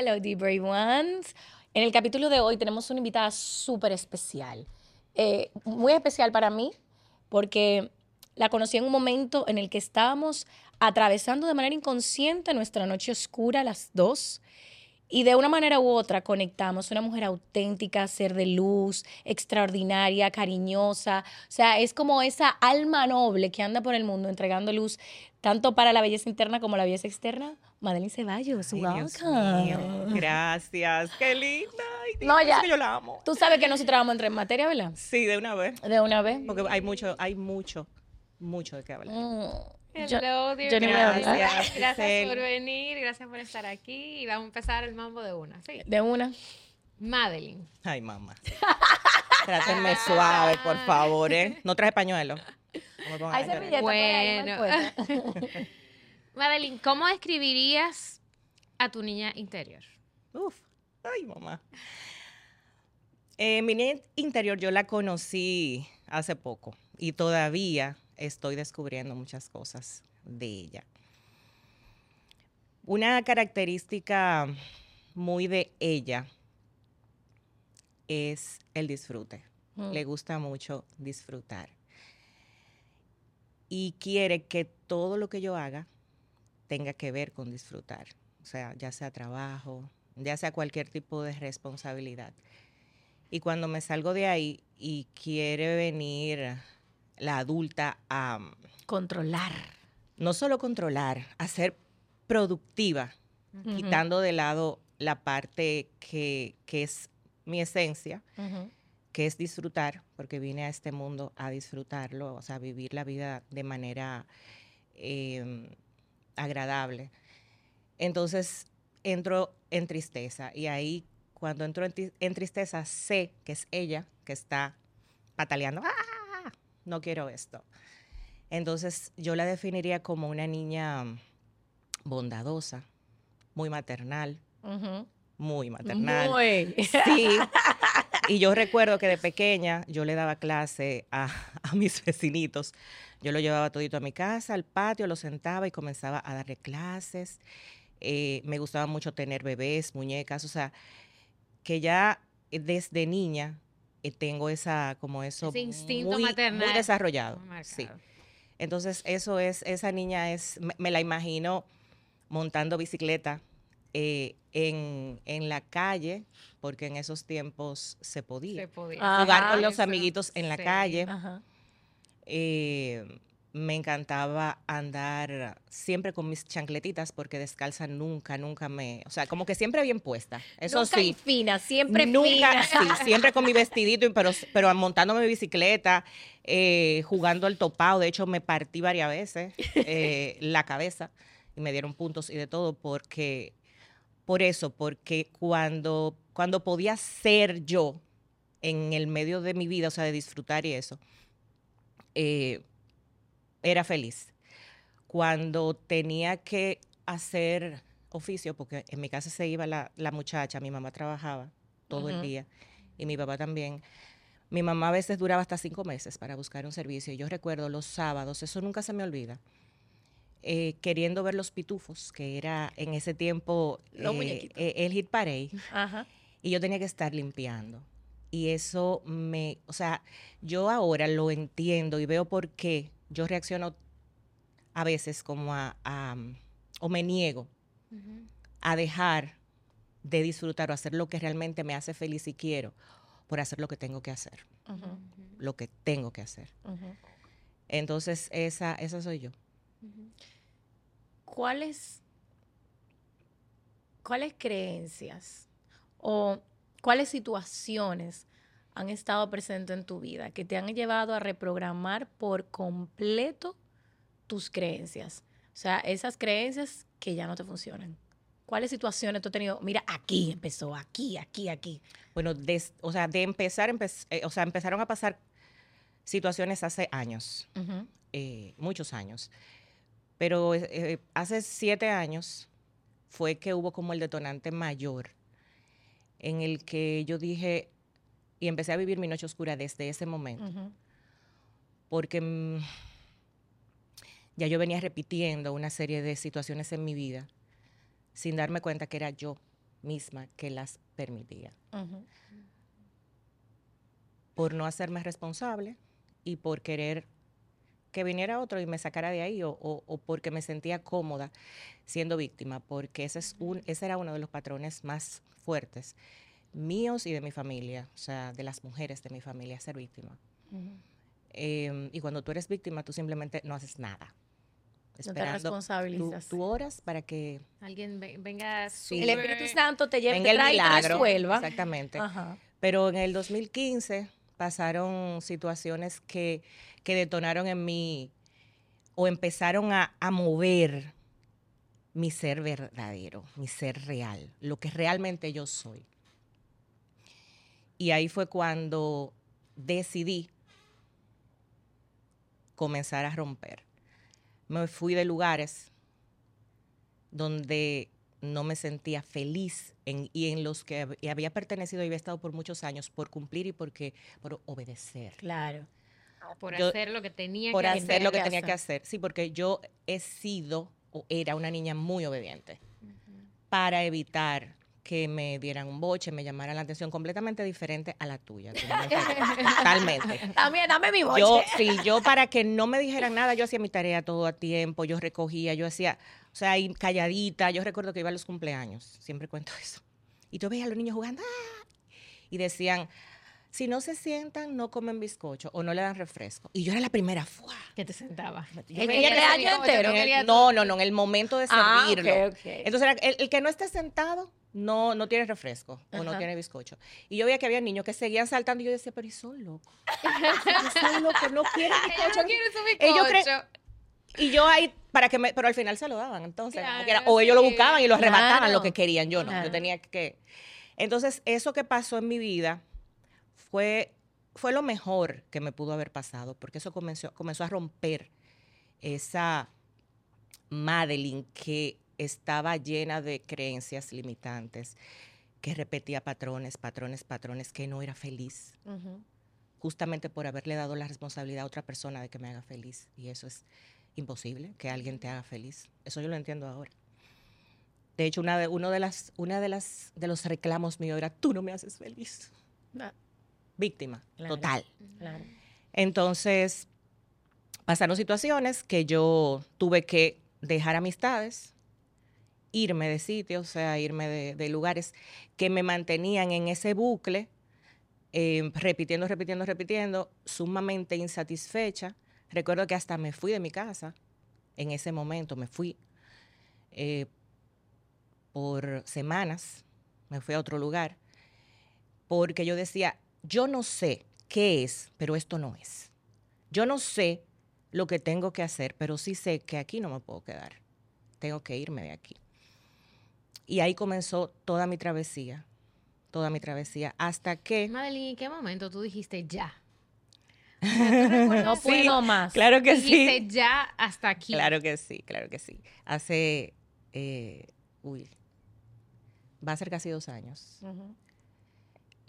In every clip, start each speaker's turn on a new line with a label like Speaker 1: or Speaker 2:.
Speaker 1: Hello, dear brave ones. En el capítulo de hoy tenemos una invitada súper especial. Eh, muy especial para mí porque la conocí en un momento en el que estábamos atravesando de manera inconsciente nuestra noche oscura, las dos. Y de una manera u otra conectamos. Una mujer auténtica, ser de luz, extraordinaria, cariñosa. O sea, es como esa alma noble que anda por el mundo entregando luz, tanto para la belleza interna como la belleza externa. Madeline Ceballos,
Speaker 2: Ay,
Speaker 1: welcome.
Speaker 2: Gracias, qué linda. Ay,
Speaker 1: No, ya.
Speaker 2: que yo la amo.
Speaker 1: Tú sabes que nosotros vamos a entrar en materia, ¿verdad?
Speaker 2: Sí, de una vez.
Speaker 1: De una vez.
Speaker 2: Porque hay mucho, hay mucho, mucho de qué hablar.
Speaker 1: Mm,
Speaker 3: Hello, dear
Speaker 1: yo ni voy a
Speaker 3: guys.
Speaker 1: hablar.
Speaker 2: Gracias,
Speaker 3: Gracias por venir, gracias por estar aquí y vamos a empezar el mambo de una. Sí.
Speaker 1: de una.
Speaker 3: Madeline.
Speaker 2: Ay, mamá. Trátenme suave, por favor, ¿eh? No traje pañuelo. No
Speaker 1: Hay servilleta
Speaker 3: Bueno. Madeline, ¿cómo describirías a tu niña interior?
Speaker 2: Uf, ay, mamá. Eh, mi niña interior yo la conocí hace poco y todavía estoy descubriendo muchas cosas de ella. Una característica muy de ella es el disfrute.
Speaker 1: Mm.
Speaker 2: Le gusta mucho disfrutar. Y quiere que todo lo que yo haga tenga que ver con disfrutar. O sea, ya sea trabajo, ya sea cualquier tipo de responsabilidad. Y cuando me salgo de ahí y quiere venir la adulta a
Speaker 1: Controlar.
Speaker 2: no solo controlar, a ser productiva, quitando de lado la parte que, que es mi esencia, que es disfrutar, porque vine a este mundo a disfrutarlo, o sea, vivir la vida de manera eh, agradable. Entonces entro en tristeza y ahí cuando entro en, en tristeza sé que es ella que está pataleando, ¡Ah! No quiero esto. Entonces yo la definiría como una niña bondadosa, muy maternal, muy maternal.
Speaker 1: Muy.
Speaker 2: Sí. Y yo recuerdo que de pequeña yo le daba clase a, a mis vecinitos. Yo lo llevaba todito a mi casa, al patio, lo sentaba y comenzaba a darle clases. Eh, me gustaba mucho tener bebés, muñecas, o sea, que ya eh, desde niña eh, tengo esa, como eso,
Speaker 3: Ese instinto
Speaker 2: muy,
Speaker 3: maternal
Speaker 2: muy desarrollado.
Speaker 3: Muy
Speaker 2: Sí. Entonces, eso es, esa niña es, me, me la imagino montando bicicleta eh, en, en la calle, porque en esos tiempos se podía.
Speaker 3: Se podía.
Speaker 1: Ajá.
Speaker 2: Jugar con los
Speaker 3: Eso,
Speaker 2: amiguitos en la
Speaker 3: sí.
Speaker 2: calle.
Speaker 1: Ajá.
Speaker 2: Eh, me encantaba andar siempre con mis chancletitas, porque descalza nunca, nunca me... O sea, como que siempre bien puesta. Eso
Speaker 1: Nunca
Speaker 2: sí.
Speaker 1: y fina, siempre
Speaker 2: Nunca,
Speaker 1: fina.
Speaker 2: sí, siempre con mi vestidito, pero, pero montándome mi bicicleta, eh, jugando al topado. De hecho, me partí varias veces eh, la cabeza y me dieron puntos y de todo porque, por eso, porque cuando, cuando podía ser yo en el medio de mi vida, o sea, de disfrutar y eso, eh, era feliz. Cuando tenía que hacer oficio, porque en mi casa se iba la, la muchacha, mi mamá trabajaba todo el día y mi papá también. Mi mamá a veces duraba hasta cinco meses para buscar un servicio. Y yo recuerdo los sábados, eso nunca se me olvida, eh, queriendo ver los pitufos, que era en ese tiempo eh, eh, el hit parade
Speaker 1: Ajá.
Speaker 2: y yo tenía que estar limpiando. Y eso me, o sea, yo ahora lo entiendo y veo por qué yo reacciono a veces como a, a, o me niego a dejar de disfrutar o hacer lo que realmente me hace feliz y quiero por hacer lo que tengo que hacer, lo que tengo que hacer. Entonces, esa, esa soy yo.
Speaker 1: ¿Cuáles, ¿Cuáles creencias o cuáles situaciones han estado presentes en tu vida que te han llevado a reprogramar por completo tus creencias? O sea, esas creencias que ya no te funcionan. ¿Cuáles situaciones tú has tenido? Mira, aquí empezó, aquí, aquí, aquí.
Speaker 2: Bueno, des- o sea, de empezar, empe- eh, o sea, empezaron a pasar situaciones hace años. Eh, muchos años. Pero eh, hace siete años fue que hubo como el detonante mayor en el que yo dije y empecé a vivir mi noche oscura desde ese momento, porque mm, ya yo venía repitiendo una serie de situaciones en mi vida sin darme cuenta que era yo misma que las permitía. Por no hacerme responsable y por querer que viniera otro y me sacara de ahí o, o- o porque me sentía cómoda siendo víctima, porque ese, es un, ese era uno de los patrones más fuertes míos y de mi familia, o sea, de las mujeres de mi familia, ser víctima. Eh, y cuando tú eres víctima, tú simplemente no haces nada.
Speaker 1: No te
Speaker 2: tú,
Speaker 1: responsabilizas.
Speaker 2: tú oras para que
Speaker 3: Alguien ve- venga
Speaker 2: Sí.
Speaker 1: El Espíritu Santo te lleve,
Speaker 2: venga
Speaker 1: te
Speaker 2: el
Speaker 1: trae y te
Speaker 2: milagro.
Speaker 1: resuelva.
Speaker 2: Exactamente.
Speaker 1: Ajá.
Speaker 2: Pero en el 2015 pasaron situaciones que, que detonaron en mí o empezaron a, a mover mi ser verdadero, mi ser real, lo que realmente yo soy. Y ahí fue cuando decidí comenzar a romper. Me fui de lugares donde no me sentía feliz en- y en los que había pertenecido y había estado por muchos años por cumplir y porque, por obedecer.
Speaker 1: Claro.
Speaker 3: por
Speaker 2: Yo-
Speaker 3: hacer lo que tenía
Speaker 2: Por
Speaker 3: que
Speaker 2: hacer
Speaker 3: hacer.
Speaker 2: lo que tenía que
Speaker 1: hacer.
Speaker 2: hacer. Sí, porque yo he sido o era una niña muy obediente para evitar que me dieran un boche, me llamaran la atención completamente diferente a la tuya. Totalmente.
Speaker 1: También, dame mi boche.
Speaker 2: Yo, sí, yo para que no me dijeran nada, yo hacía mi tarea todo a tiempo, yo recogía, yo hacía, o sea, ahí calladita, yo recuerdo que iba a los cumpleaños, siempre cuento eso. Y tú veías a los niños jugando, ¡ah! y decían, si no se sientan, no comen bizcocho o no le dan refresco. Y yo era la primera, ¡fua!
Speaker 3: Que te sentaba.
Speaker 2: Yo
Speaker 1: El
Speaker 3: te
Speaker 1: entero.
Speaker 2: el- no, no, no, en el momento de
Speaker 1: Ah,
Speaker 2: servirlo.
Speaker 1: ok, ok.
Speaker 2: Entonces, el, el que no esté sentado no, no tiene refresco o no tiene bizcocho. Y yo veía que había niños que seguían saltando y yo decía, pero ¿y son locos? Ellos son locos, no quieren bizcocho.
Speaker 3: no quiere su
Speaker 2: Ellos
Speaker 3: bizcocho.
Speaker 2: Y yo ahí, para que me, pero al final se lo daban, entonces.
Speaker 3: Claro,
Speaker 2: porque era- o ellos lo buscaban y lo arrebataban
Speaker 1: Claro.
Speaker 2: lo que querían, yo no,
Speaker 1: Claro.
Speaker 2: yo tenía que... Entonces, eso que pasó en mi vida fue, fue lo mejor que me pudo haber pasado, porque eso comenzó, comenzó a romper esa Madeline que estaba llena de creencias limitantes, que repetía patrones, patrones, patrones, que no era feliz justamente por haberle dado la responsabilidad a otra persona de que me haga feliz. Y eso es imposible, que alguien te haga feliz. Eso yo lo entiendo ahora. De hecho, una de, uno de, las, una de, las, de los reclamos míos era, tú no me haces feliz.
Speaker 1: Ah,
Speaker 2: Víctima,
Speaker 1: Claro.
Speaker 2: total.
Speaker 1: Claro.
Speaker 2: Entonces, pasaron situaciones que yo tuve que dejar amistades, irme de sitios, o sea, irme de, de lugares que me mantenían en ese bucle, eh, repitiendo, repitiendo, repitiendo, sumamente insatisfecha. Recuerdo que hasta me fui de mi casa en ese momento, me fui eh, por semanas, me fui a otro lugar, porque yo decía, yo no sé qué es, pero esto no es. Yo no sé lo que tengo que hacer, pero sí sé que aquí no me puedo quedar. Tengo que irme de aquí. Y ahí comenzó toda mi travesía, toda mi travesía, hasta que...
Speaker 3: Madeline, ¿en qué momento tú dijiste ya?
Speaker 1: No
Speaker 2: Sí,
Speaker 1: puedo más.
Speaker 2: Claro que
Speaker 3: dijiste
Speaker 2: sí.
Speaker 3: ya hasta aquí.
Speaker 2: Claro que sí, claro que sí. Hace, eh, uy, va a ser casi dos años
Speaker 1: Ujú.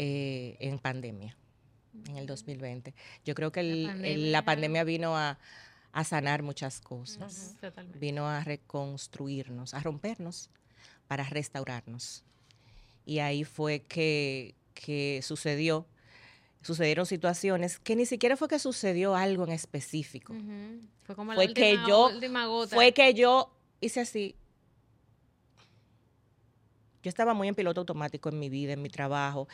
Speaker 2: Eh, en pandemia, en el 2020. Yo creo que el- el-
Speaker 3: pandemia.
Speaker 2: la pandemia vino a, a sanar muchas cosas. Vino a reconstruirnos, a rompernos para restaurarnos. Y ahí fue que, que sucedió, sucedieron situaciones que ni siquiera fue que sucedió algo en específico.
Speaker 3: Fue como
Speaker 2: Fue
Speaker 3: la
Speaker 2: que yo-
Speaker 3: última gota.
Speaker 2: Fue que yo hice así. Yo estaba muy en piloto automático en mi vida, en mi trabajo,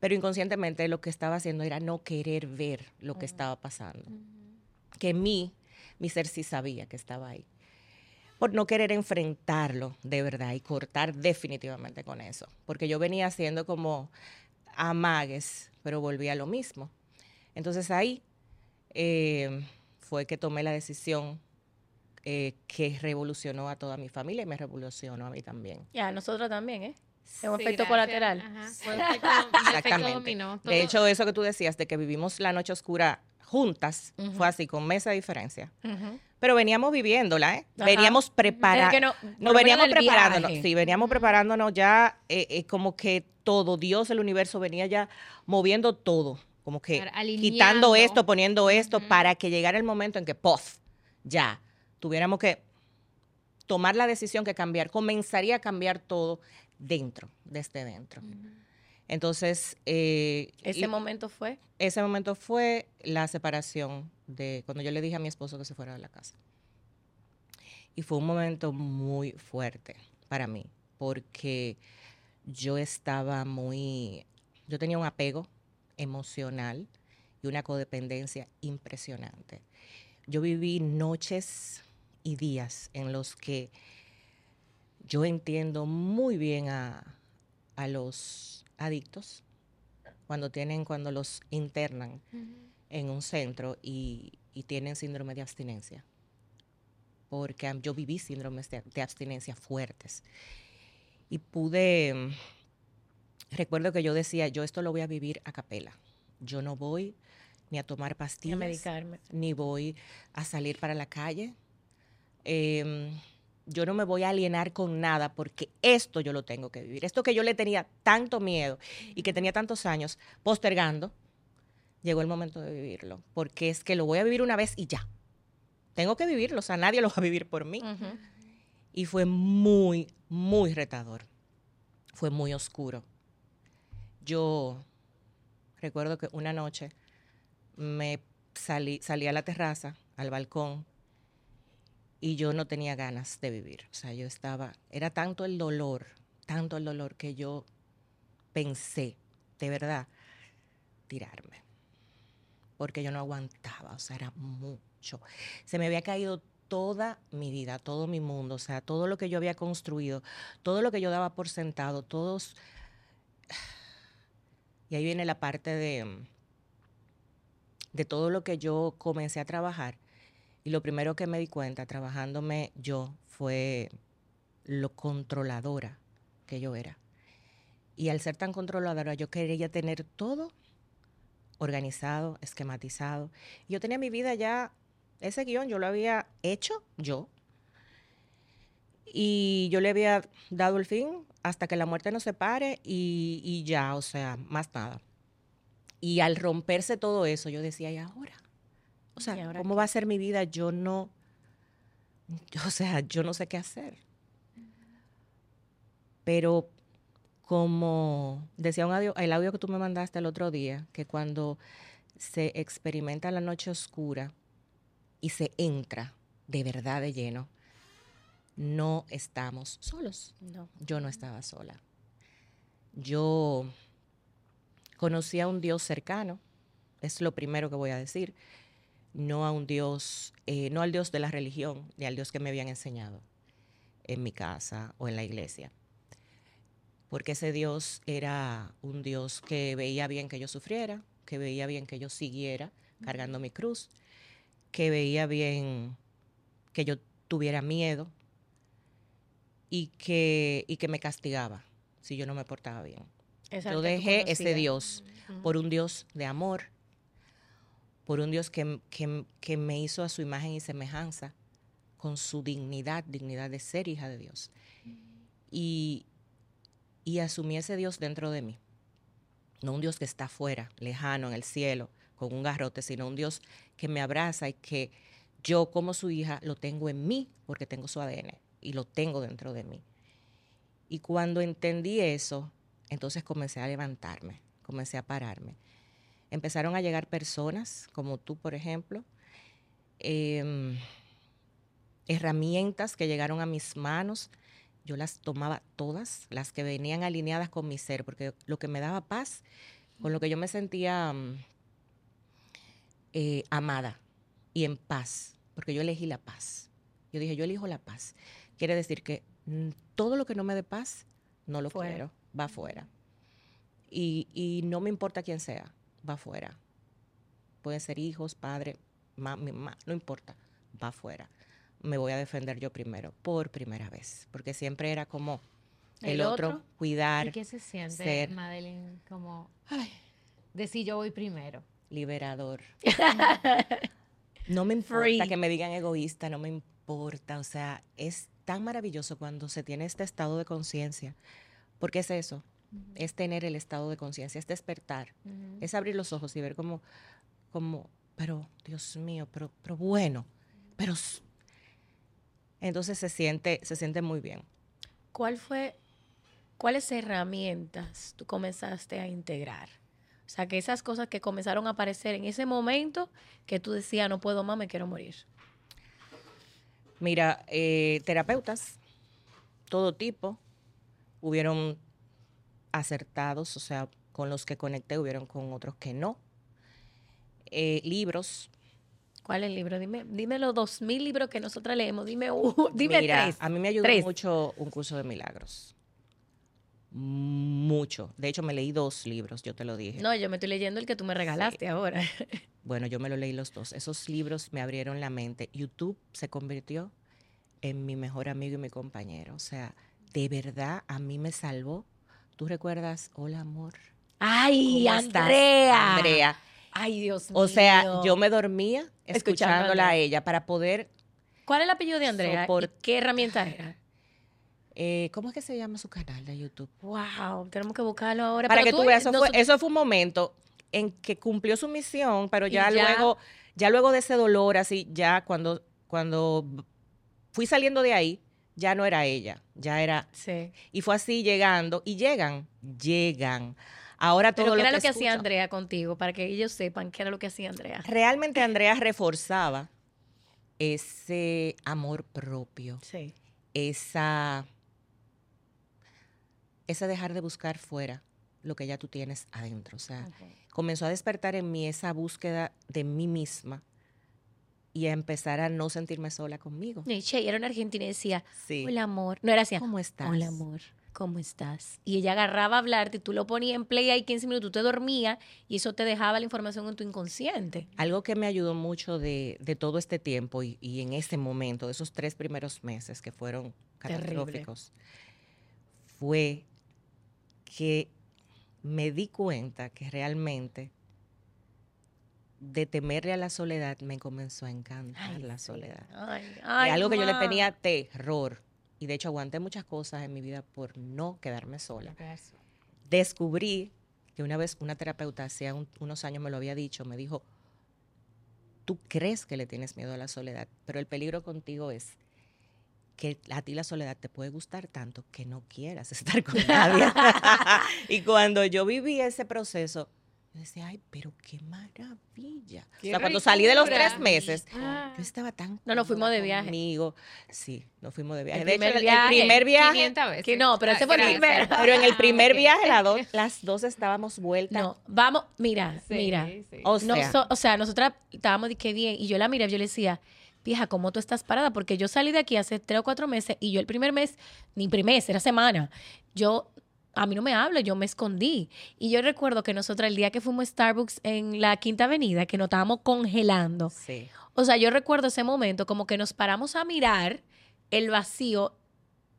Speaker 2: pero inconscientemente lo que estaba haciendo era no querer ver lo que estaba pasando. Que mí, mi ser sí sabía que estaba ahí. Por no querer enfrentarlo de verdad y cortar definitivamente con eso. Porque yo venía haciendo como amagues, pero volví a lo mismo. Entonces ahí eh, fue que tomé la decisión eh, que revolucionó a toda mi familia y me revolucionó a mí también.
Speaker 1: Ya, nosotros también, ¿eh? Es un
Speaker 3: Sí,
Speaker 1: efecto
Speaker 3: gracias.
Speaker 1: colateral.
Speaker 3: Ajá, fue un efecto, un efecto
Speaker 2: Exactamente.
Speaker 3: dominó.
Speaker 2: De hecho, eso que tú decías de que vivimos la noche oscura juntas, fue así, con mesa de diferencia. Pero veníamos viviéndola, ¿eh?
Speaker 1: Ajá.
Speaker 2: Veníamos
Speaker 1: que no- menos
Speaker 2: veníamos preparándonos,
Speaker 1: viaje.
Speaker 2: sí, veníamos preparándonos ya, eh, eh, como que todo, Dios, el universo venía ya moviendo todo, como que
Speaker 3: alineando.
Speaker 2: quitando esto, poniendo esto, para que llegara el momento en que, ¡pof! Ya, tuviéramos que tomar la decisión que cambiar, comenzaría a cambiar todo dentro, desde dentro. Entonces, eh,
Speaker 1: Ese
Speaker 2: y-
Speaker 1: momento fue.
Speaker 2: ese momento fue la separación de cuando yo le dije a mi esposo que se fuera de la casa. Y fue un momento muy fuerte para mí, porque yo estaba muy, yo tenía un apego emocional y una codependencia impresionante. Yo viví noches y días en los que yo entiendo muy bien a, a los adictos cuando tienen, cuando los internan en un centro y, y tienen síndrome de abstinencia. Porque yo viví síndromes de, de abstinencia fuertes. Y pude, recuerdo que yo decía, yo esto lo voy a vivir a capela. Yo no voy ni a tomar
Speaker 1: A
Speaker 2: pastillas,
Speaker 1: medicarme.
Speaker 2: ni voy a salir para la calle. Em, yo no me voy a alienar con nada porque esto yo lo tengo que vivir. Esto que yo le tenía tanto miedo y que tenía tantos años postergando, llegó el momento de vivirlo. Porque es que lo voy a vivir una vez y ya. Tengo que vivirlo, o sea, nadie lo va a vivir por mí. Y fue muy, muy retador. Fue muy oscuro. Yo recuerdo que una noche me salí, salí a la terraza, al balcón, y yo no tenía ganas de vivir. O sea, yo estaba, era tanto el dolor, tanto el dolor que yo pensé, de verdad, tirarme. Porque yo no aguantaba, o sea, era mucho. Se me había caído toda mi vida, todo mi mundo, o sea, todo lo que yo había construido, todo lo que yo daba por sentado, todos... Y ahí viene la parte de, de todo lo que yo comencé a trabajar. Y lo primero que me di cuenta trabajándome yo fue lo controladora que yo era. Y al ser tan controladora, yo quería tener todo organizado, esquematizado. Yo tenía mi vida ya, ese guion yo lo había hecho yo. Y yo le había dado el fin hasta que la muerte nos separe y, y ya, o sea, más nada. Y al romperse todo eso, yo decía, ¿y ahora? O sea,
Speaker 1: ¿Y ahora
Speaker 2: ¿cómo
Speaker 1: qué?
Speaker 2: va a ser mi vida? Yo no, o sea, yo no sé qué hacer. Pero como decía un audio, el audio que tú me mandaste el otro día, que cuando se experimenta la noche oscura y se entra de verdad de lleno, no estamos solos.
Speaker 1: No.
Speaker 2: Yo no estaba sola. Yo conocí a un Dios cercano, es lo primero que voy a decir, no a un Dios, eh, no al Dios de la religión, ni al Dios que me habían enseñado en mi casa o en la iglesia. Porque ese Dios era un Dios que veía bien que yo sufriera, que veía bien que yo siguiera cargando mi cruz, que veía bien que yo tuviera miedo y que, y que me castigaba si yo no me portaba bien. Yo dejé ese. Dios por un Dios de amor, por un Dios que, que- que me hizo a su imagen y semejanza, con su dignidad, dignidad de ser hija de Dios. Y, y asumí ese Dios dentro de mí. No un Dios que está afuera, lejano, en el cielo, con un garrote, sino un Dios que me abraza y que yo como su hija lo tengo en mí porque tengo su ADN y lo tengo dentro de mí. Y cuando entendí eso, entonces comencé a levantarme, comencé a pararme. Empezaron a llegar personas, como tú, por ejemplo, em, herramientas que llegaron a mis manos. Yo las tomaba todas, las que venían alineadas con mi ser, porque lo que me daba paz, con lo que yo me sentía mm, eh, amada y en paz, porque yo elegí la paz. Yo dije, yo elijo la paz. Quiere decir que mm, todo lo que no me dé paz, no lo
Speaker 1: Fuera.
Speaker 2: quiero, va afuera. Y, y no me importa quién sea, va afuera. Pueden ser hijos, padre, ma- mi mamá, no importa, va afuera. Me voy a defender yo primero, por primera vez, porque siempre era como el,
Speaker 1: ¿El
Speaker 2: otro,
Speaker 1: otro?
Speaker 2: cuidar,
Speaker 3: ¿Y qué se siente,
Speaker 2: ser-
Speaker 3: Madeline, como
Speaker 2: Ay.
Speaker 3: decir yo voy primero?
Speaker 2: liberador. No me importa
Speaker 1: Free.
Speaker 2: que me digan egoísta, no me importa. O sea, es tan maravilloso cuando se tiene este estado de conciencia. Porque es eso, es tener el estado de conciencia, es despertar, es abrir los ojos y ver como, como, pero Dios mío, pero, pero bueno, pero... Entonces se siente, se siente muy bien.
Speaker 1: ¿Cuál fue ¿cuáles herramientas tú comenzaste a integrar? O sea, que esas cosas que comenzaron a aparecer en ese momento que tú decías, no puedo más, me quiero morir.
Speaker 2: Mira, eh, terapeutas, todo tipo, hubieron acertados, o sea, con los que conecté, hubieron con otros que no. Eh, libros.
Speaker 1: ¿Cuál es el libro? Dime, dime los dos mil libros que nosotras leemos. Dime, uh, dime
Speaker 2: Mira,
Speaker 1: tres.
Speaker 2: a mí me ayudó
Speaker 1: Tres.
Speaker 2: mucho un curso de milagros. Mucho. De hecho, me leí dos libros, yo te lo dije.
Speaker 1: No, yo me estoy leyendo el que tú me regalaste ahora.
Speaker 2: Bueno, yo me lo leí los dos. Esos libros me abrieron la mente. YouTube se convirtió en mi mejor amigo y mi compañero. O sea, de verdad a mí me salvó. ¿Tú recuerdas? Hola, amor.
Speaker 1: Ay. Andrea.
Speaker 2: Andrea.
Speaker 1: Ay, Dios mío.
Speaker 2: O sea, yo me dormía escuchándola a ella para poder.
Speaker 1: ¿Cuál es el apellido de Andrea? ¿Y
Speaker 2: Soport-
Speaker 1: ¿Qué herramienta era?
Speaker 2: eh, ¿Cómo es que se llama su canal de YouTube?
Speaker 1: Wow, tenemos que buscarlo ahora.
Speaker 2: Para
Speaker 1: Pero
Speaker 2: que tú veas, eso, fue,
Speaker 1: nosotros-
Speaker 2: eso fue un momento en que cumplió su misión, pero ya,
Speaker 1: ya-
Speaker 2: luego, ya luego de ese dolor, así, ya cuando, cuando fui saliendo de ahí, ya no era ella, ya era,
Speaker 1: Sí.
Speaker 2: y fue así llegando, y llegan, llegan. Ahora todo
Speaker 1: Pero ¿qué era lo que hacía Andrea contigo? Para que ellos sepan qué era lo que hacía Andrea.
Speaker 2: Realmente Andrea reforzaba ese amor propio,
Speaker 1: Sí.
Speaker 2: esa, ese dejar de buscar fuera lo que ya tú tienes adentro. O sea, comenzó a despertar en mí esa búsqueda de mí misma y a empezar a no sentirme sola conmigo.
Speaker 1: Y Che, era una argentina y decía,
Speaker 2: Sí.
Speaker 1: hola amor. No era así.
Speaker 2: ¿Cómo estás?
Speaker 1: Hola amor, ¿cómo estás? Y ella agarraba a hablarte, tú lo ponías en play ahí 15 minutos, tú te dormías y eso te dejaba la información en tu inconsciente.
Speaker 2: Algo que me ayudó mucho de, de todo este tiempo y, y en ese momento, de esos tres primeros meses que fueron
Speaker 1: Terrible.
Speaker 2: catastróficos, fue que me di cuenta que realmente de temerle a la soledad me comenzó a encantar
Speaker 1: Ay,
Speaker 2: la soledad.
Speaker 1: Ay,
Speaker 2: Y algo que yo le tenía terror. Y de hecho aguanté muchas cosas en mi vida por no quedarme sola. Descubrí que una vez una terapeuta, hacía un- unos años me lo había dicho, me dijo, tú crees que le tienes miedo a la soledad, pero el peligro contigo es que a ti la soledad te puede gustar tanto que no quieras estar con nadie. y cuando yo viví ese proceso, yo decía, ay, pero qué maravilla. o
Speaker 3: Qué
Speaker 2: sea, cuando salí de los tres meses,
Speaker 3: Ah.
Speaker 2: yo estaba tan
Speaker 1: No, nos fuimos de viaje.
Speaker 2: conmigo. Sí, nos fuimos de viaje.
Speaker 1: El
Speaker 2: de hecho,
Speaker 1: primer
Speaker 2: el-
Speaker 1: viaje.
Speaker 2: el primer viaje,
Speaker 3: 500 veces.
Speaker 1: Que no, pero ese fue el
Speaker 3: Gracias.
Speaker 1: primero.
Speaker 2: pero en el
Speaker 3: Ah,
Speaker 2: primer viaje la dos- las dos estábamos vueltas.
Speaker 1: No, vamos, mira,
Speaker 3: Sí,
Speaker 1: mira.
Speaker 3: sí.
Speaker 2: O
Speaker 1: No,
Speaker 2: sea,
Speaker 1: so- o sea, nosotras estábamos de que bien, y yo la miré, yo le decía, vieja, ¿cómo tú estás parada? Porque yo salí de aquí hace tres o cuatro meses y yo el primer mes, ni primer mes, era semana, yo, a mí no me habla, yo me escondí. Y yo recuerdo que nosotras el día que fuimos a Starbucks en la Quinta Avenida, que nos estábamos congelando,
Speaker 2: sí.
Speaker 1: o sea, yo recuerdo ese momento como que nos paramos a mirar el vacío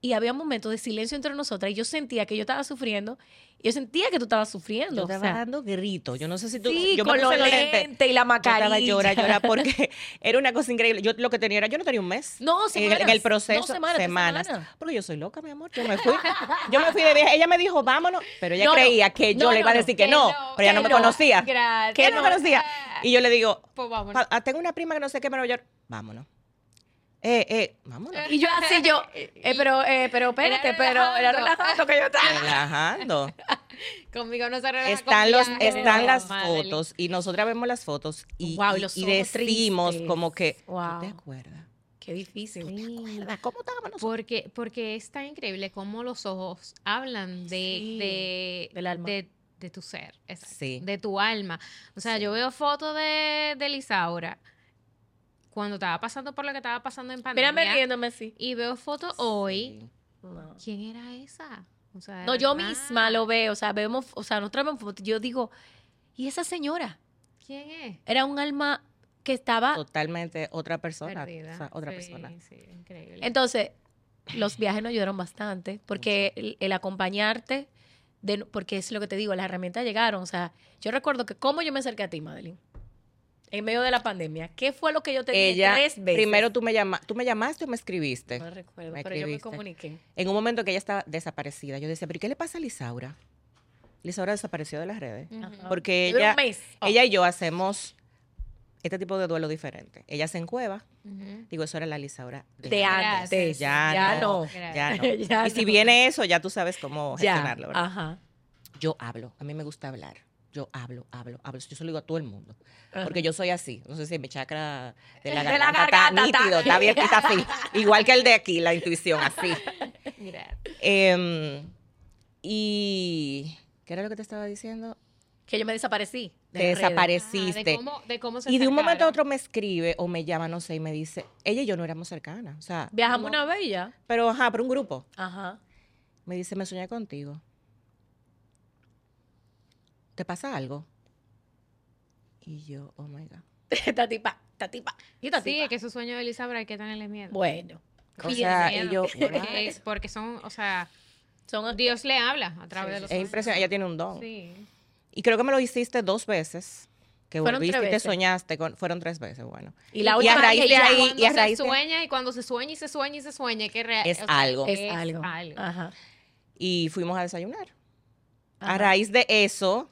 Speaker 1: y había un momento de silencio entre nosotras y yo sentía que yo estaba sufriendo y yo sentía que tú estabas sufriendo.
Speaker 2: Yo
Speaker 1: o
Speaker 2: estaba
Speaker 1: sea,
Speaker 2: dando gritos. Yo no sé si tú.
Speaker 1: sí,
Speaker 2: yo
Speaker 1: con los lentes y la
Speaker 2: Yo
Speaker 1: mascarilla.
Speaker 2: estaba llora, llora, porque era una cosa increíble. Yo lo que tenía era, yo no tenía un mes.
Speaker 1: No, semanas.
Speaker 2: en el proceso,
Speaker 1: No, semanas,
Speaker 2: semanas.
Speaker 1: semanas.
Speaker 2: Porque yo soy loca, mi amor. Yo me fui. Yo me fui de viaje. Ella me dijo, vámonos. Pero ella
Speaker 1: No,
Speaker 2: creía que yo
Speaker 1: No,
Speaker 2: le iba a decir que, no, Pero ella no me
Speaker 1: no.
Speaker 2: conocía.
Speaker 3: Gracias.
Speaker 2: Que no me conocía. Y yo le digo,
Speaker 3: Pues vámonos.
Speaker 2: "Pa- ah, tengo una prima que no sé qué, pero yo, vámonos. Eh, eh, vámonos.
Speaker 1: Y yo así, yo, eh, pero, eh, pero espérate,
Speaker 3: Era
Speaker 1: pero era
Speaker 3: relajando.
Speaker 1: relajando que yo estaba.
Speaker 2: Relajando.
Speaker 3: Conmigo no se relaja
Speaker 2: están los están las fotos y nosotras vemos las fotos y,
Speaker 1: Guau, y
Speaker 2: y-
Speaker 1: los
Speaker 2: y
Speaker 1: ojos
Speaker 2: decimos
Speaker 1: tristes.
Speaker 2: como que
Speaker 1: Guau.
Speaker 2: ¿tú te acuerdas?
Speaker 1: Qué difícil.
Speaker 2: ¿Verdad? ¿Cómo estábamos nosotros?
Speaker 3: Porque, porque es tan increíble cómo los ojos hablan de,
Speaker 1: Sí,
Speaker 3: de,
Speaker 1: del alma.
Speaker 3: de, de tu ser, exacto,
Speaker 2: Sí.
Speaker 3: de tu alma. O sea, yo veo fotos de, de Lisaura cuando estaba pasando por lo que estaba pasando en pandemia.
Speaker 1: Mírame riéndome.
Speaker 3: Y veo fotos hoy.
Speaker 2: Sí.
Speaker 1: No.
Speaker 3: ¿Quién era esa? O sea,
Speaker 1: No, yo
Speaker 3: nada.
Speaker 1: misma lo veo, o sea, vemos, o sea, nosotros vemos fotos, yo digo, ¿y esa señora?
Speaker 3: ¿Quién es?
Speaker 1: Era un alma que estaba,
Speaker 2: Totalmente otra persona.
Speaker 3: Perdida.
Speaker 2: o sea, otra
Speaker 3: Sí,
Speaker 2: persona.
Speaker 3: Sí, increíble.
Speaker 1: entonces, los viajes nos ayudaron bastante, porque el, el acompañarte, de, porque es lo que te digo, las herramientas llegaron, o sea, yo recuerdo que cómo yo me acerqué a ti, Madeline, en medio de la pandemia, ¿qué fue lo que yo te dije
Speaker 2: Ella,
Speaker 1: tres veces?
Speaker 2: primero tú me, llama, tú me llamaste o me escribiste.
Speaker 1: no recuerdo,
Speaker 2: me
Speaker 1: pero yo me
Speaker 2: escribiste.
Speaker 1: comuniqué.
Speaker 2: En un momento que ella estaba desaparecida, yo decía, ¿pero qué le pasa a Lisaura? Lisaura desapareció de las redes.
Speaker 1: Ajá.
Speaker 2: Porque ella,
Speaker 1: un mes. Oh.
Speaker 2: ella y yo hacemos este tipo de duelo diferente. Ella se encueva, digo, eso era la Lisaura de,
Speaker 1: De
Speaker 2: antes.
Speaker 1: antes.
Speaker 2: Ya,
Speaker 1: Ya
Speaker 2: no,
Speaker 1: no.
Speaker 2: ya no.
Speaker 1: Ya
Speaker 2: y si
Speaker 1: no.
Speaker 2: viene eso, ya tú sabes cómo
Speaker 1: Ya.
Speaker 2: gestionarlo, ¿verdad?
Speaker 1: Ajá.
Speaker 2: Yo hablo, a mí me gusta hablar. Yo hablo, hablo, hablo. Yo se lo digo a todo el mundo. Porque yo soy así. No sé si mi chakra de la
Speaker 1: De la
Speaker 2: garganta,
Speaker 1: garganta
Speaker 2: está nítido, está bien, está así. Igual que el de aquí, la intuición, así. Em, y. ¿Qué era lo que te estaba diciendo?
Speaker 1: Que yo me desaparecí. de
Speaker 2: Te desapareciste.
Speaker 3: Ah, de cómo, de cómo se
Speaker 2: Y de un momento a otro me escribe o me llama, no sé, y me dice, ella y yo no éramos cercanas. O sea,
Speaker 1: Viajamos una vez ya.
Speaker 2: Pero, ajá, por un grupo.
Speaker 1: Ajá.
Speaker 2: Me dice, me soñé contigo. ¿Te pasa algo? Y yo, oh my God.
Speaker 1: esta tipa, esta tipa. Y esta
Speaker 3: Sí,
Speaker 1: tipa.
Speaker 3: es que esos sueños de Elizabeth hay que tenerle miedo.
Speaker 1: Bueno.
Speaker 2: O sea,
Speaker 3: miedo.
Speaker 2: y yo,
Speaker 3: porque, son, o sea,
Speaker 1: Son
Speaker 3: Dios le habla a través
Speaker 1: Sí,
Speaker 3: de los
Speaker 2: es
Speaker 3: sueños.
Speaker 2: impresionante. Ella tiene un don.
Speaker 3: Sí.
Speaker 2: Y creo que me lo hiciste dos veces. Que
Speaker 1: Fueron
Speaker 2: volviste
Speaker 1: tres
Speaker 2: y te
Speaker 1: veces.
Speaker 2: soñaste. Con, fueron tres veces, bueno.
Speaker 1: Y la
Speaker 2: Y a
Speaker 1: última
Speaker 2: raíz
Speaker 1: que
Speaker 2: de ahí-
Speaker 3: cuando
Speaker 2: y a
Speaker 3: se
Speaker 2: raíz de-
Speaker 3: sueña y cuando se sueña y se sueña y se sueña, que rea-
Speaker 2: Es
Speaker 3: o sea,
Speaker 2: algo.
Speaker 1: es, algo.
Speaker 3: algo.
Speaker 1: Ajá.
Speaker 2: Y fuimos a desayunar.
Speaker 1: Ajá.
Speaker 2: A raíz de eso,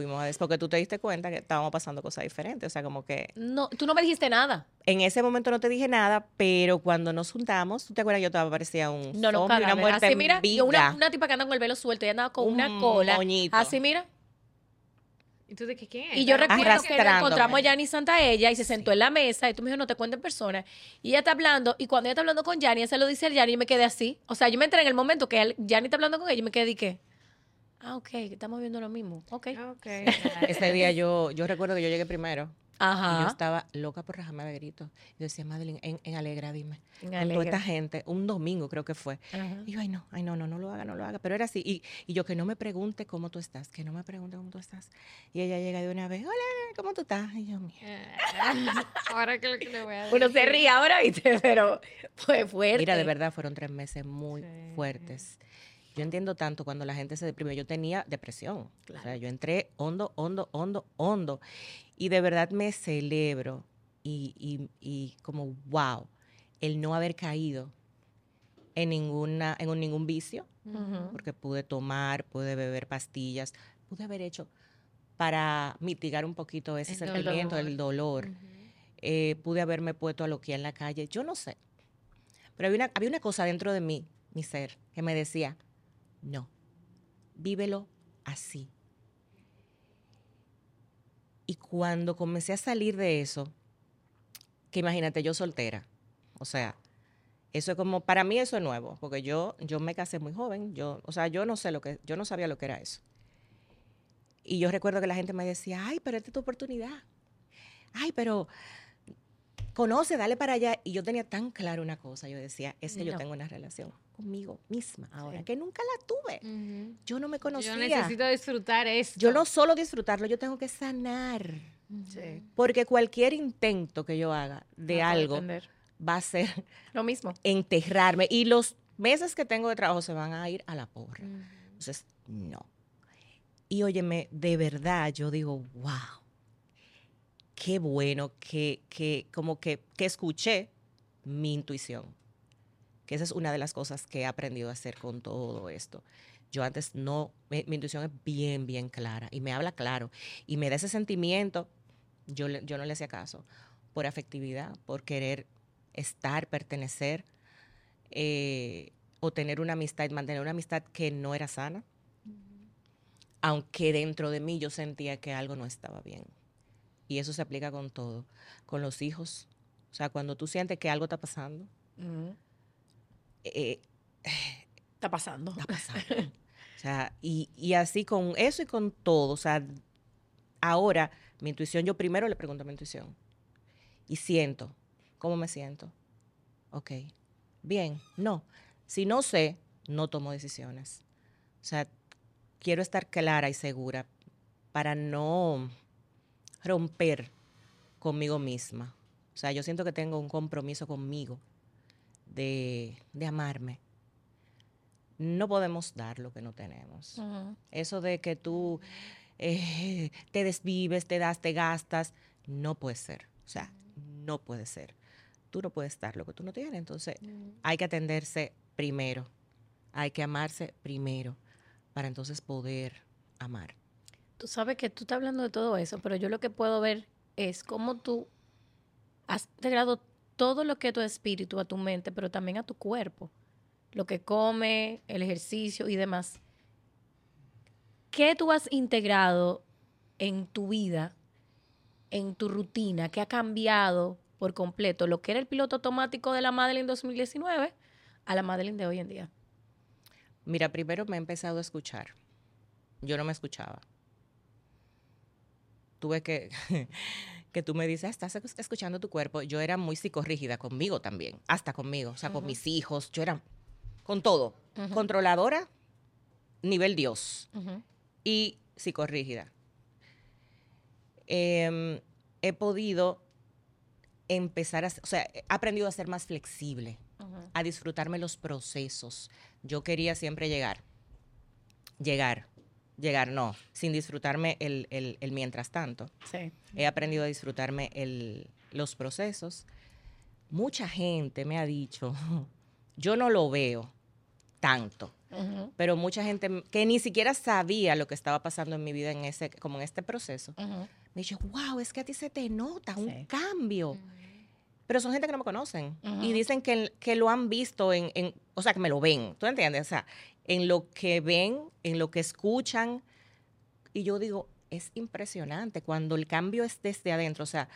Speaker 2: fuimos a des porque tú te diste cuenta que estábamos pasando cosas diferentes. O sea, como que
Speaker 1: No, tú no me dijiste nada.
Speaker 2: en ese momento no te dije nada, pero cuando nos juntamos, ¿tú te acuerdas? Yo te parecía un
Speaker 1: No, no,
Speaker 2: zombie, una muerte
Speaker 1: Así,
Speaker 2: en
Speaker 1: mira,
Speaker 2: vida.
Speaker 1: yo una, una tipa que anda con el velo suelto y andaba con una
Speaker 2: Un
Speaker 1: cola.
Speaker 2: moñito.
Speaker 1: Así, mira.
Speaker 3: ¿Y tú de qué quién es?
Speaker 1: Y yo recuerdo que nos encontramos a Yanni Santa ella y se sentó en la mesa y tú me dijo, no te cuento en persona. Y ella está hablando, y cuando ella está hablando con Yanni, ella se lo dice a Yanni y me quedé así. O sea, yo me entré en el momento que Yanni está hablando con ella y me quedé y que, ah, ok, estamos viendo lo mismo. Ok.
Speaker 3: Ok.
Speaker 2: Ese día yo, yo recuerdo que yo llegué primero. Y yo
Speaker 1: Ajá.
Speaker 2: estaba loca por rajarme de gritos. Yo decía, Madeline, en, en Alegra, dime.
Speaker 1: En
Speaker 2: Con toda
Speaker 1: Alegra.
Speaker 2: esta gente, un domingo creo que fue.
Speaker 1: Ajá.
Speaker 2: Y yo, ay, no, ay, no, no, no lo haga, no lo haga. Pero era así. Y, y yo, que no me pregunte cómo tú estás, que no me pregunte cómo tú estás. Y ella llega de una vez, hola, ¿cómo tú estás? Y yo, mira.
Speaker 3: Ahora que lo que le voy a decir.
Speaker 1: Uno se ríe ahora, ¿viste? Pero fue fuerte.
Speaker 2: Mira, de verdad fueron tres meses muy
Speaker 3: Sí.
Speaker 2: fuertes. Yo entiendo tanto cuando la gente se deprime. Yo tenía depresión. O sea, yo entré hondo, hondo, hondo, hondo. Y de verdad me celebro y, y- y como, wow, el no haber caído en, ninguna, en un- ningún vicio, porque pude tomar, pude beber pastillas, pude haber hecho para mitigar un poquito ese
Speaker 3: El
Speaker 2: sentimiento,
Speaker 3: dolor.
Speaker 2: el dolor. Eh, pude haberme puesto a lo que en la calle, yo no sé. Pero había una, había una cosa dentro de mí, mi ser, que me decía, no, vívelo así. Y cuando comencé a salir de eso, que imagínate, yo soltera, o sea, eso es como, para mí eso es nuevo, porque yo, yo me casé muy joven, yo, o sea, yo no sé lo que, yo no sabía lo que era eso. Y yo recuerdo que la gente me decía, ay, pero esta es tu oportunidad. Ay, pero conoce, dale para allá. Y yo tenía tan claro una cosa, yo decía, es que yo tengo una relación conmigo misma ahora,
Speaker 1: Sí.
Speaker 2: que nunca la tuve. Yo no me conocía.
Speaker 3: Yo necesito disfrutar esto.
Speaker 2: Yo no solo disfrutarlo, yo tengo que sanar.
Speaker 1: Sí.
Speaker 2: Porque cualquier intento que yo haga de
Speaker 1: No
Speaker 2: algo
Speaker 1: entender.
Speaker 2: va a ser
Speaker 1: Lo mismo.
Speaker 2: enterrarme. Y los meses que tengo de trabajo se van a ir a la porra. Entonces, no. Y óyeme, de verdad, yo digo, wow, qué bueno que, que como que, que escuché mi intuición. Que esa es una de las cosas que he aprendido a hacer con todo esto. Yo antes no, mi, mi intuición es bien, bien clara y me habla claro y me da ese sentimiento, yo, yo no le hacía caso, por afectividad, por querer estar, pertenecer eh, o tener una amistad, mantener una amistad que no era sana aunque dentro de mí yo sentía que algo no estaba bien. Y eso se aplica con todo, con los hijos. O sea, cuando tú sientes que algo está pasando, eh,
Speaker 1: Está pasando.
Speaker 2: está pasando. o sea, y, y así con eso y con todo. O sea, ahora mi intuición, yo primero le pregunto a mi intuición. Y siento, ¿cómo me siento? Ok, bien, no. Si no sé, no tomo decisiones. O sea, quiero estar clara y segura para no romper conmigo misma. O sea, yo siento que tengo un compromiso conmigo de, de amarme. No podemos dar lo que no tenemos. Eso de que tú eh, te desvives, te das, te gastas, no puede ser. O sea, no puede ser. Tú no puedes dar lo que tú no tienes. Entonces, hay que atenderse primero. Hay que amarse primero para entonces poder amar.
Speaker 1: Tú sabes que tú estás hablando de todo eso, pero yo lo que puedo ver es cómo tú has integrado todo lo que es tu espíritu a tu mente, pero también a tu cuerpo. Lo que come, el ejercicio y demás. ¿Qué tú has integrado en tu vida, en tu rutina, que ha cambiado por completo lo que era el piloto automático de la Madeline 2019 a la Madeline de hoy en día?
Speaker 2: Mira, primero me he empezado a escuchar. Yo no me escuchaba. Tuve que, que tú me dices, estás escuchando tu cuerpo. Yo era muy psicorrígida conmigo también, hasta conmigo, o sea, con mis hijos. Yo era con todo. Controladora, nivel Dios. Y psicorrígida. Em, he podido empezar a, o sea, he aprendido a ser más flexible, a disfrutarme los procesos. Yo quería siempre llegar, llegar, llegar, no, sin disfrutarme el, el, mientras tanto.
Speaker 1: Sí.
Speaker 2: He aprendido a disfrutarme el, los procesos. Mucha gente me ha dicho, yo no lo veo tanto, pero mucha gente que ni siquiera sabía lo que estaba pasando en mi vida en ese, como en este proceso, me dice, wow, es que a ti se te nota un cambio. Pero son gente que no me conocen y dicen que, que, lo han visto en, en, o sea, que me lo ven, ¿tú entiendes? O sea, en lo que ven, en lo que escuchan. Y yo digo, es impresionante cuando el cambio es desde adentro, o sea,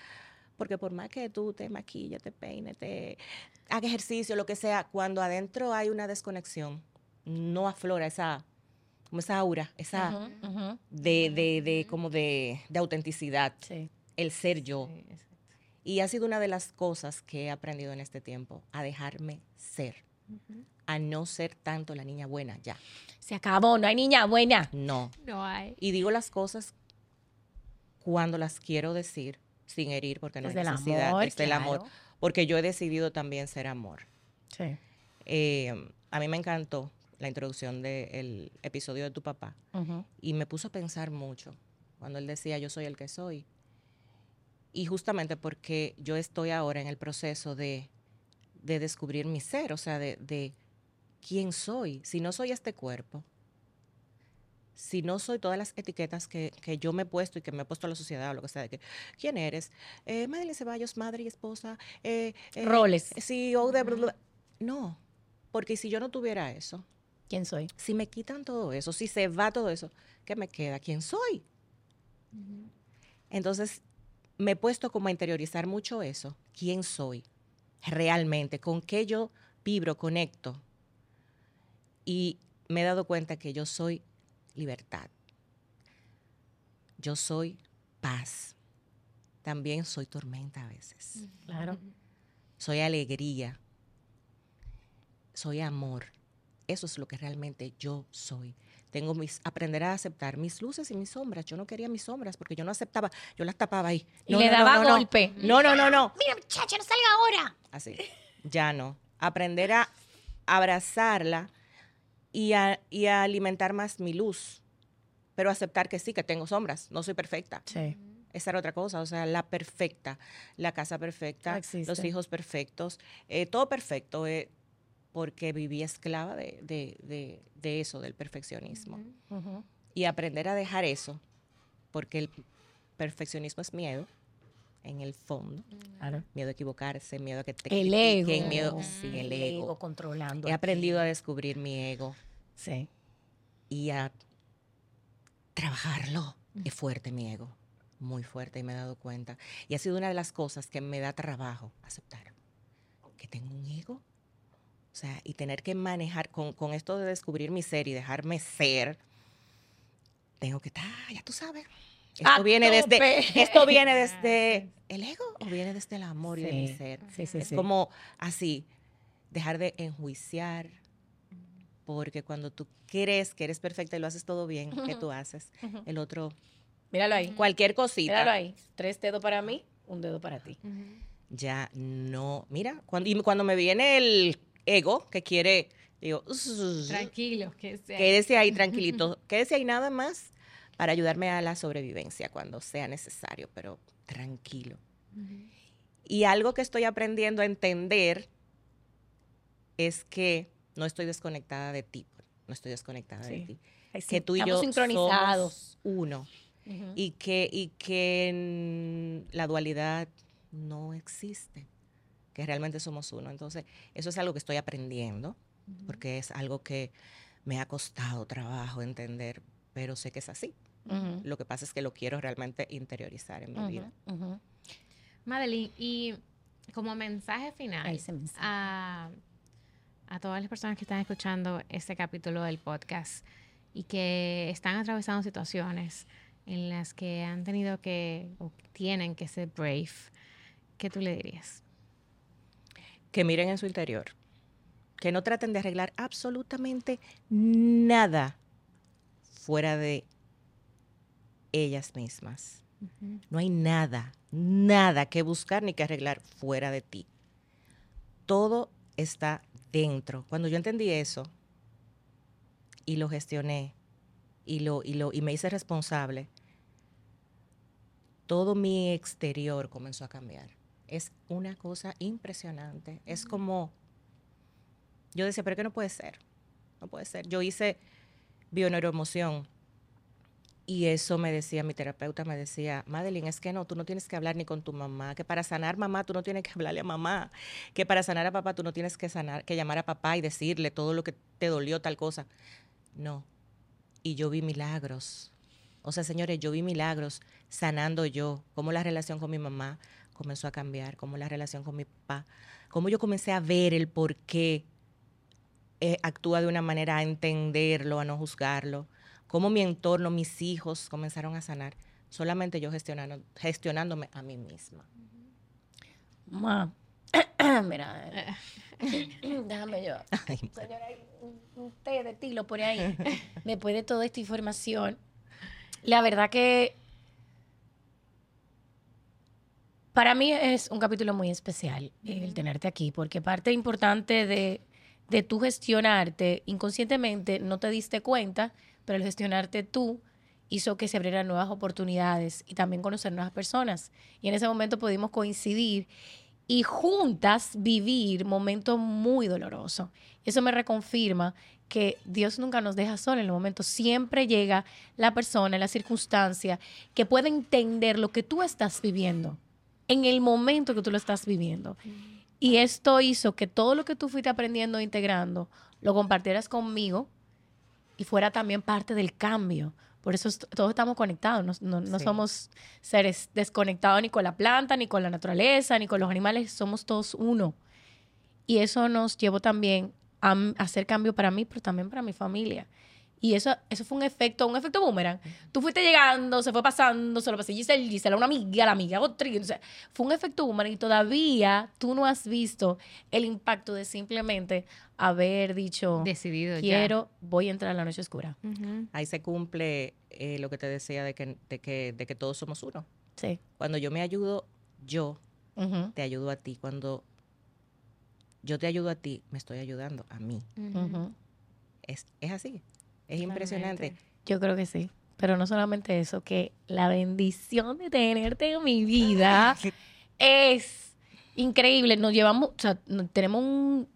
Speaker 2: porque por más que tú te maquilles, te peines, te hagas ejercicio, lo que sea, cuando adentro hay una desconexión, no aflora esa como esa aura, esa De, de, de, como de, de autenticidad, el ser yo. y ha sido una de las cosas que he aprendido en este tiempo, a dejarme ser, a no ser tanto la niña buena, ya.
Speaker 1: Se acabó, no hay niña buena.
Speaker 2: No.
Speaker 3: No hay.
Speaker 2: Y digo las cosas cuando las quiero decir, sin herir, porque no hay necesidad, amor, el amor, porque yo he decidido también ser amor.
Speaker 1: Sí.
Speaker 2: Eh, a mí me encantó la introducción del episodio de tu papá y me puso a pensar mucho cuando él decía yo soy el que soy. Y justamente porque yo estoy ahora en el proceso de, de descubrir mi ser, o sea, de, de, quién soy. Si no soy este cuerpo, si no soy todas las etiquetas que, que, yo me he puesto y que me he puesto a la sociedad o lo que sea, de que, ¿quién eres? Eh, Madeline Ceballos, madre y esposa. Eh,
Speaker 1: eh, Roles.
Speaker 2: CEO de... No, porque si yo no tuviera eso,
Speaker 1: ¿Quién soy?
Speaker 2: Si me quitan todo eso, si se va todo eso, ¿qué me queda? ¿Quién soy? Entonces, me he puesto como a interiorizar mucho eso. ¿Quién soy? Realmente, ¿con qué yo vibro, conecto? Y me he dado cuenta que yo soy libertad. Yo soy paz. También soy tormenta a veces.
Speaker 1: Claro.
Speaker 2: Soy alegría. Soy amor. Eso es lo que realmente yo soy. Tengo mis, aprender a aceptar mis luces y mis sombras. Yo no quería mis sombras porque yo no aceptaba, yo las tapaba ahí.
Speaker 1: y le daba golpe.
Speaker 2: No, no, no, no.
Speaker 1: Mira, muchacha, no salga ahora.
Speaker 2: Así, ya no. Aprender a abrazarla y a, y a alimentar más mi luz. Pero aceptar que sí, que tengo sombras. No soy perfecta.
Speaker 1: Sí.
Speaker 2: Esa era otra cosa, o sea, la perfecta, la casa perfecta, los hijos perfectos, eh, todo perfecto. Eh, porque viví esclava de, eso, del perfeccionismo. Y aprender a dejar eso, porque el perfeccionismo es miedo, en el fondo. Miedo a equivocarse, miedo a que te
Speaker 1: el ego.
Speaker 2: miedo, sí, el, ego.
Speaker 1: controlando.
Speaker 2: He aprendido a descubrir mi ego.
Speaker 1: Sí.
Speaker 2: Y a trabajarlo. Es fuerte mi ego, muy fuerte, y me he dado cuenta. Y ha sido una de las cosas que me da trabajo aceptar. Que tengo un ego o sea, y tener que manejar con, esto de descubrir mi ser y dejarme ser, tengo que estar, ya tú sabes. Esto viene desde esto viene desde el ego o viene desde el amor y de mi ser.
Speaker 1: Sí, sí,
Speaker 2: es como así, dejar de enjuiciar, porque cuando tú crees que eres perfecta y lo haces todo bien, ¿qué tú haces? El otro.
Speaker 1: Míralo ahí.
Speaker 2: Cualquier cosita.
Speaker 1: Míralo ahí. Tres dedos para mí, un dedo para ti.
Speaker 2: Ya no. Mira, cuando, y cuando me viene el ego que quiere, digo,
Speaker 3: tranquilo, que
Speaker 2: quédese ahí tranquilito, quédese ahí nada más para ayudarme a la sobrevivencia cuando sea necesario, pero tranquilo. Y algo que estoy aprendiendo a entender es que no estoy desconectada de ti, no estoy desconectada de ti.
Speaker 1: que tú y yo sincronizados.
Speaker 2: Somos uno. y que, y que la dualidad no existe, que realmente somos uno. Entonces, eso es algo que estoy aprendiendo, porque es algo que me ha costado trabajo entender, pero sé que es así. Lo que pasa es que lo quiero realmente interiorizar en mi vida.
Speaker 3: Madeline, y como mensaje final A, a todas las personas que están escuchando este capítulo del podcast y que están atravesando situaciones en las que han tenido que o tienen que ser brave, ¿qué tú le dirías?
Speaker 2: Que miren en su interior, que no traten de arreglar absolutamente nada fuera de ellas mismas. No hay nada, nada que buscar ni que arreglar fuera de ti. Todo está dentro. Cuando yo entendí eso y lo gestioné y, lo, y, lo, y me hice responsable, todo mi exterior comenzó a cambiar. Es una cosa impresionante. Es como, yo decía, pero que no puede ser. No puede ser. Yo hice bioneuroemoción y eso me decía, mi terapeuta me decía, Madeline, es que no, tú no tienes que hablar ni con tu mamá, que para sanar mamá tú no tienes que hablarle a mamá, que para sanar a papá tú no tienes que sanar, que llamar a papá y decirle todo lo que te dolió, tal cosa. No. Y yo vi milagros. O sea, señores, yo vi milagros sanando yo, cómo la relación con mi mamá comenzó a cambiar, cómo la relación con mi papá, cómo yo comencé a ver el por qué eh, actúa de una manera, a entenderlo, a no juzgarlo cómo mi entorno, mis hijos comenzaron a sanar, solamente yo gestionando, gestionándome a mí misma.
Speaker 1: Ma, mira, déjame yo. Señora, un té de tilo por ahí. Después de toda esta información, la verdad que para mí es un capítulo muy especial el tenerte aquí, porque parte importante de, de tu gestionarte inconscientemente no te diste cuenta pero el gestionarte tú hizo que se abrieran nuevas oportunidades y también conocer nuevas personas. Y en ese momento pudimos coincidir y juntas vivir momentos muy dolorosos. Eso me reconfirma que Dios nunca nos deja solos en los momentos. Siempre llega la persona, la circunstancia, que puede entender lo que tú estás viviendo en el momento que tú lo estás viviendo. Y esto hizo que todo lo que tú fuiste aprendiendo e integrando lo compartieras conmigo y fuera también parte del cambio. Por eso todos estamos conectados, no, somos seres desconectados ni con la planta, ni con la naturaleza, ni con los animales, somos todos uno. Y eso nos llevó también a hacer cambio para mí, pero también para mi familia. Y eso, eso fue un efecto, un efecto boomerang. Tú fuiste llegando, se fue pasando, se lo pasé Giselle, Giselle, una amiga, la amiga, otra. O sea, fue un efecto boomerang y todavía tú no has visto el impacto de simplemente haber dicho,
Speaker 3: decidido,
Speaker 1: quiero, voy a entrar a la noche oscura.
Speaker 2: Ahí se cumple eh, lo que te decía de que, de, que, de que todos somos uno.
Speaker 1: Sí.
Speaker 2: Cuando yo me ayudo, yo te ayudo a ti. Cuando yo te ayudo a ti, me estoy ayudando a mí. es, es así. Es impresionante.
Speaker 1: Yo creo que sí. Pero no solamente eso, que la bendición de tenerte en mi vida es increíble. Nos llevamos, o sea, tenemos un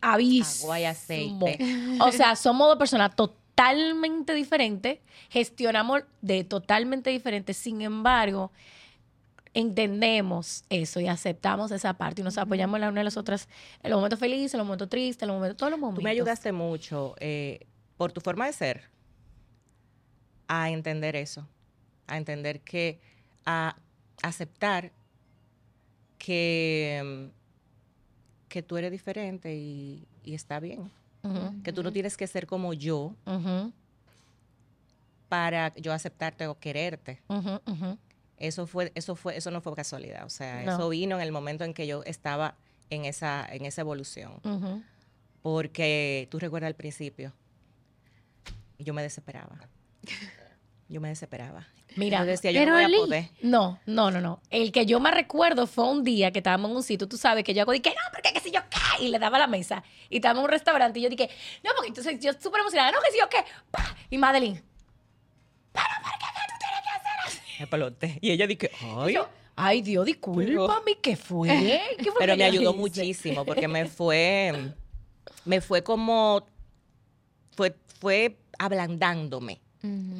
Speaker 1: abismo.
Speaker 2: Agua y aceite.
Speaker 1: O sea, somos dos personas totalmente diferentes, gestionamos de totalmente diferentes. Sin embargo, entendemos eso y aceptamos esa parte y nos apoyamos la una a las otras en los momentos felices, en los momentos tristes, en los momentos, todos los momentos.
Speaker 2: Tú me ayudaste mucho. Eh, por tu forma de ser, a entender eso, a entender que, a aceptar que, que tú eres diferente y, está bien. que tú no tienes que ser como yo para yo aceptarte o quererte. Eso fue, eso fue, eso no fue casualidad. O sea, eso vino en el momento en que yo estaba en esa, en esa evolución. Porque tú recuerdas al principio, y yo me desesperaba. Yo me desesperaba.
Speaker 1: Mira, yo decía, yo no voy a poder. No, no, no, no. El que yo me recuerdo fue un día que estábamos en un sitio, tú sabes, que yo hago, dije, no, porque qué sé yo qué, y le daba la mesa. Y estábamos en un restaurante y yo dije, no, porque entonces yo súper emocionada, no, que sé yo qué. Y Madeline, pero ¿por qué tú tienes que hacer así?
Speaker 2: El pelote. Y ella dije, ay.
Speaker 1: ay, Dios, discúlpame, ¿qué fue? ¿Qué fue
Speaker 2: pero me ayudó muchísimo porque me fue, me fue como, fue, fue ablandándome.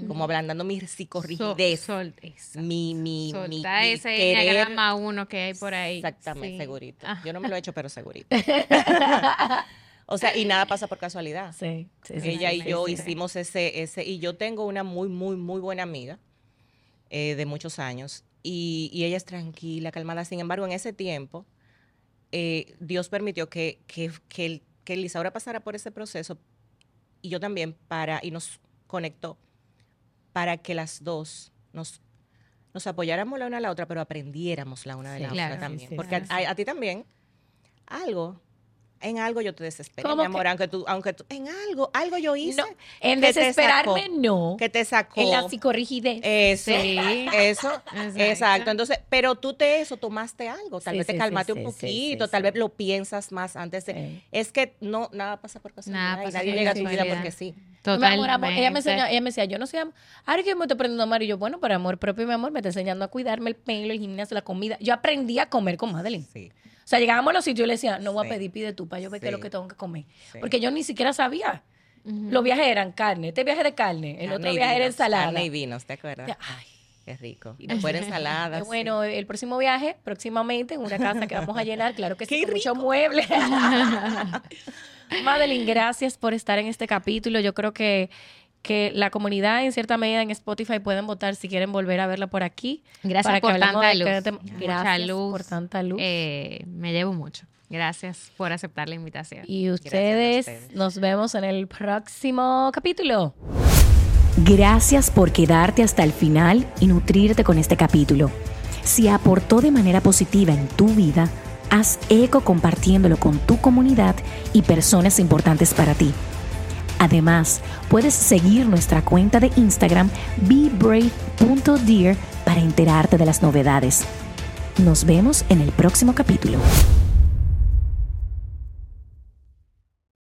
Speaker 2: como ablandando mi psicorrigidez.
Speaker 3: Sol,
Speaker 2: mi, mi, mi,
Speaker 3: ese querer. uno que hay por ahí.
Speaker 2: Exactamente, segurito. Ah. Yo no me lo he hecho, pero segurito. o sea, y nada pasa por casualidad. Sí, Ella y yo hicimos ese, ese, y yo tengo una muy, muy, muy buena amiga eh, de muchos años, y, ella es tranquila, calmada. Sin embargo, en ese tiempo, eh, Dios permitió que, que, que, que Lisaura pasara por ese proceso, y yo también, para, y nos conectó para que las dos nos, nos apoyáramos la una a la otra, pero aprendiéramos la una de la otra también. Porque a, ti también, algo en algo yo te desespero, mi amor, aunque tú, aunque tú, en algo, algo yo hice.
Speaker 1: en desesperarme no.
Speaker 2: Que te sacó.
Speaker 1: En la psicorrigidez.
Speaker 2: Eso, eso, exacto. Entonces, pero tú te eso, tomaste algo, tal vez te calmaste un poquito, tal vez lo piensas más antes de, es que no, nada pasa por casualidad nada nadie llega a tu vida porque sí.
Speaker 1: Totalmente. ella, me enseñó, ella me decía, yo no sé, ahora que me estoy aprendiendo a amar, y yo, bueno, para amor propio, mi amor, me está enseñando a cuidarme el pelo, el gimnasio, la comida. Yo aprendí a comer con Madeline. Sí. O sea, llegábamos a los sitios y le decía, no voy a pedir, pide tú para yo ver qué es lo que tengo que comer. Porque yo ni siquiera sabía. Los viajes eran carne, este viaje de carne, el otro viaje era ensalada.
Speaker 2: Carne y vinos, ¿te acuerdas? Ay. Qué rico. Y después ensaladas.
Speaker 1: Bueno, el próximo viaje, próximamente, en una casa que vamos a llenar, claro que sí, con mucho mueble. Madeline, gracias por estar en este capítulo. Yo creo que que la comunidad en cierta medida en Spotify pueden votar si quieren volver a verla por aquí.
Speaker 3: Gracias por tanta luz.
Speaker 1: Gracias por tanta luz.
Speaker 3: Eh, me llevo mucho. Gracias por aceptar la invitación.
Speaker 1: Y ustedes, nos vemos en el próximo capítulo. Gracias por quedarte hasta el final y nutrirte con este capítulo. Si aportó de manera positiva en tu vida, haz eco compartiéndolo con tu comunidad y personas importantes para ti. Además, puedes seguir nuestra cuenta de Instagram bebrave.dear para enterarte de las novedades. Nos vemos en el próximo capítulo.